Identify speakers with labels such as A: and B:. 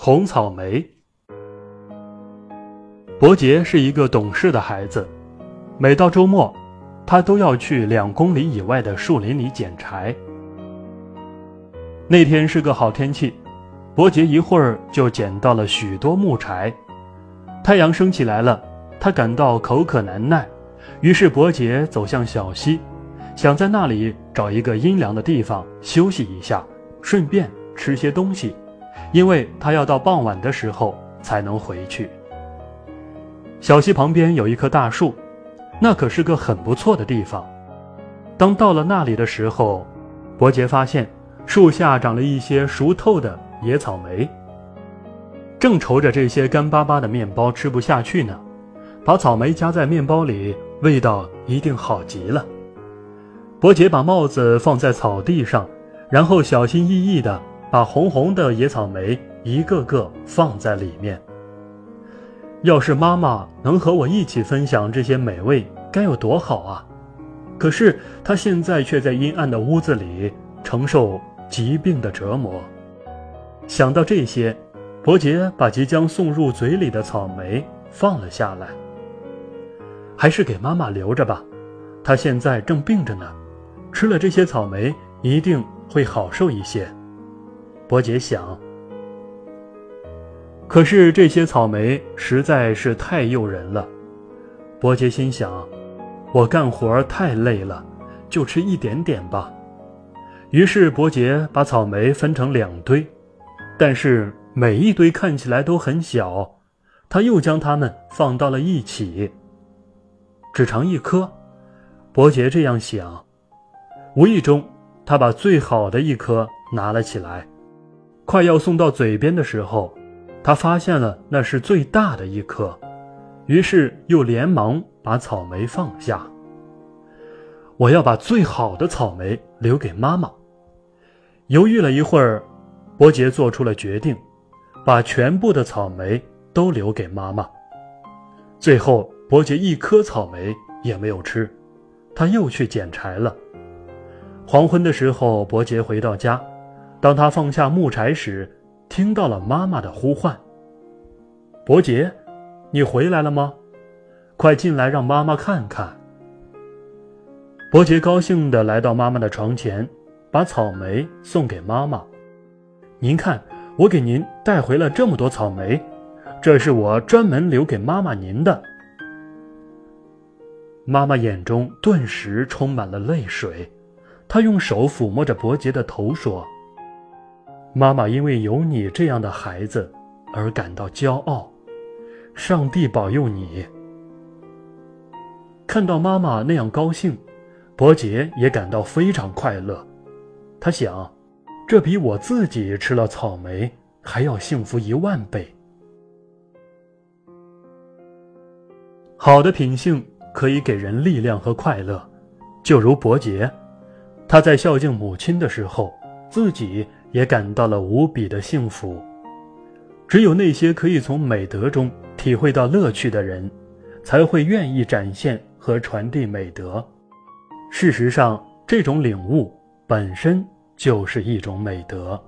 A: 红草莓。伯杰是一个懂事的孩子，每到周末，他都要去两公里以外的树林里捡柴。那天是个好天气，伯杰一会儿就捡到了许多木柴。太阳升起来了，他感到口渴难耐，于是伯杰走向小溪，想在那里找一个阴凉的地方休息一下，顺便吃些东西，因为他要到傍晚的时候才能回去。小溪旁边有一棵大树，那可是个很不错的地方。当到了那里的时候，伯杰发现。树下长了一些熟透的野草莓，正愁着这些干巴巴的面包吃不下去呢。把草莓夹在面包里，味道一定好极了。伯杰把帽子放在草地上，然后小心翼翼地把红红的野草莓一个个放在里面。要是妈妈能和我一起分享这些美味，该有多好啊！可是她现在却在阴暗的屋子里承受。疾病的折磨。想到这些，伯杰把即将送入嘴里的草莓放了下来。还是给妈妈留着吧，她现在正病着呢，吃了这些草莓一定会好受一些。伯杰想。可是这些草莓实在是太诱人了。伯杰心想，我干活太累了，就吃一点点吧。于是伯杰把草莓分成两堆，但是每一堆看起来都很小。他又将它们放到了一起，只尝一颗。伯杰这样想，无意中他把最好的一颗拿了起来，快要送到嘴边的时候，他发现了那是最大的一颗，于是又连忙把草莓放下。我要把最好的草莓留给妈妈。犹豫了一会儿，伯杰做出了决定，把全部的草莓都留给妈妈。最后，伯杰一颗草莓也没有吃，他又去捡柴了。黄昏的时候，伯杰回到家，当他放下木柴时，听到了妈妈的呼唤：“伯杰，你回来了吗？快进来，让妈妈看看。”伯杰高兴地来到妈妈的床前。把草莓送给妈妈，您看，我给您带回了这么多草莓，这是我专门留给妈妈您的。妈妈眼中顿时充满了泪水，她用手抚摸着伯杰的头说：“妈妈因为有你这样的孩子而感到骄傲，上帝保佑你。”看到妈妈那样高兴，伯杰也感到非常快乐。他想，这比我自己吃了草莓还要幸福一万倍。好的品性可以给人力量和快乐，就如伯杰，他在孝敬母亲的时候，自己也感到了无比的幸福。只有那些可以从美德中体会到乐趣的人，才会愿意展现和传递美德。事实上，这种领悟。本身就是一种美德。